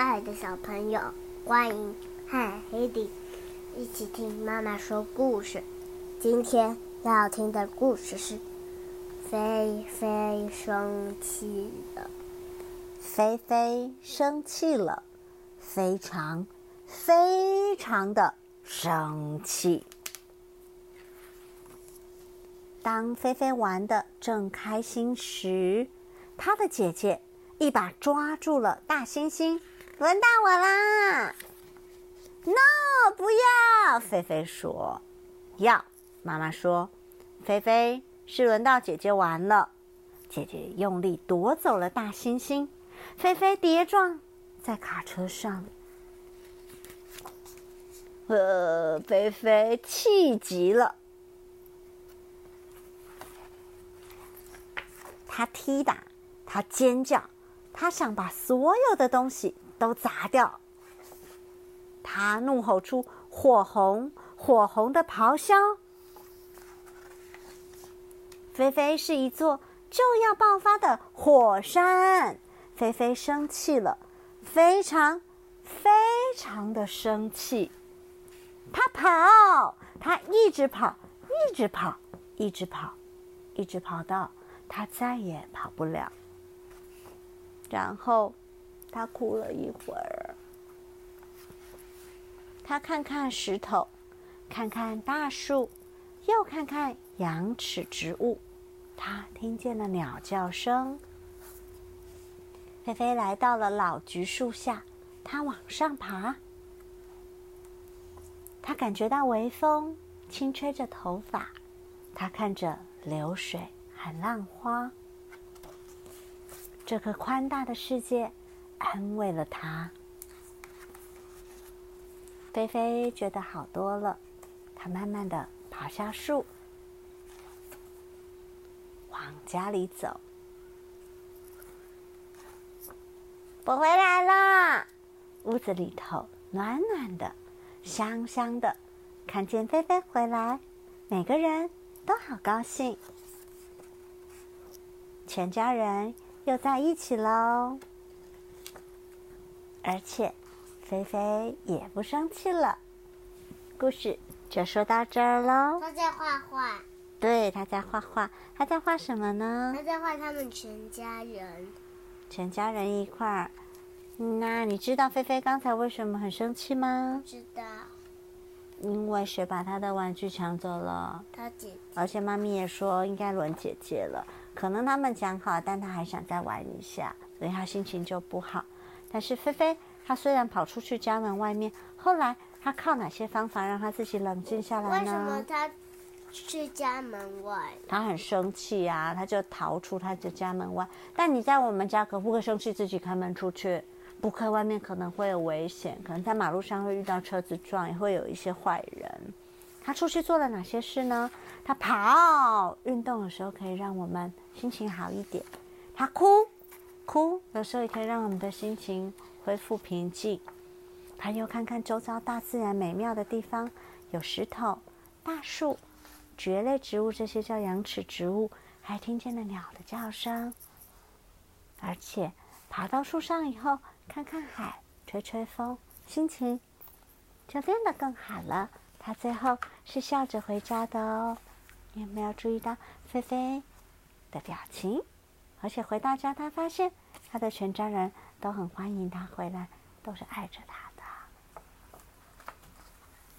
爱的小朋友，欢迎和黑迪一起听妈妈说故事。今天要听的故事是菲菲生气了。菲菲生气了，非常非常的生气。当菲菲玩的正开心时，她的姐姐一把抓住了大猩猩。轮到我啦！No，不要！菲菲说：“要。”妈妈说：“菲菲是轮到姐姐玩了。”姐姐用力夺走了大猩猩，菲菲跌撞在卡车上。呃，菲菲气极了，她踢打，她尖叫，她想把所有的东西。都砸掉！他怒吼出火红火红的咆哮。菲菲是一座就要爆发的火山。菲菲生气了，非常非常的生气。他跑，他一直跑，一直跑，一直跑，一直跑到他再也跑不了。然后。他哭了一会儿，他看看石头，看看大树，又看看羊齿植物。他听见了鸟叫声。菲菲来到了老橘树下，他往上爬。他感觉到微风轻吹着头发，他看着流水和浪花。这个宽大的世界。安慰了他，菲菲觉得好多了。她慢慢的爬下树，往家里走。我回来了，屋子里头暖暖的，香香的。看见菲菲回来，每个人都好高兴。全家人又在一起喽。而且，菲菲也不生气了。故事就说到这儿喽。他在画画。对，他在画画。他在画什么呢？他在画他们全家人。全家人一块儿。那你知道菲菲刚才为什么很生气吗？知道。因为谁把他的玩具抢走了？他姐。而且妈咪也说应该轮姐姐了。可能他们讲好，但他还想再玩一下，所以他心情就不好。但是菲菲，她虽然跑出去家门外面，后来她靠哪些方法让她自己冷静下来呢？为什么她去家门外？她很生气呀，她就逃出她的家门外。但你在我们家可不会生气，自己开门出去，不开外面可能会有危险，可能在马路上会遇到车子撞，也会有一些坏人。她出去做了哪些事呢？她跑，运动的时候可以让我们心情好一点。她哭。哭有时候也可以让我们的心情恢复平静。他又看看周遭大自然美妙的地方，有石头、大树、蕨类植物，这些叫羊齿植物，还听见了鸟的叫声。而且爬到树上以后，看看海，吹吹风，心情就变得更好了。他最后是笑着回家的哦。你有没有注意到菲菲的表情？而且回到家，他发现他的全家人都很欢迎他回来，都是爱着他的。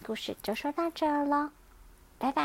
故事就说到这儿了，拜拜。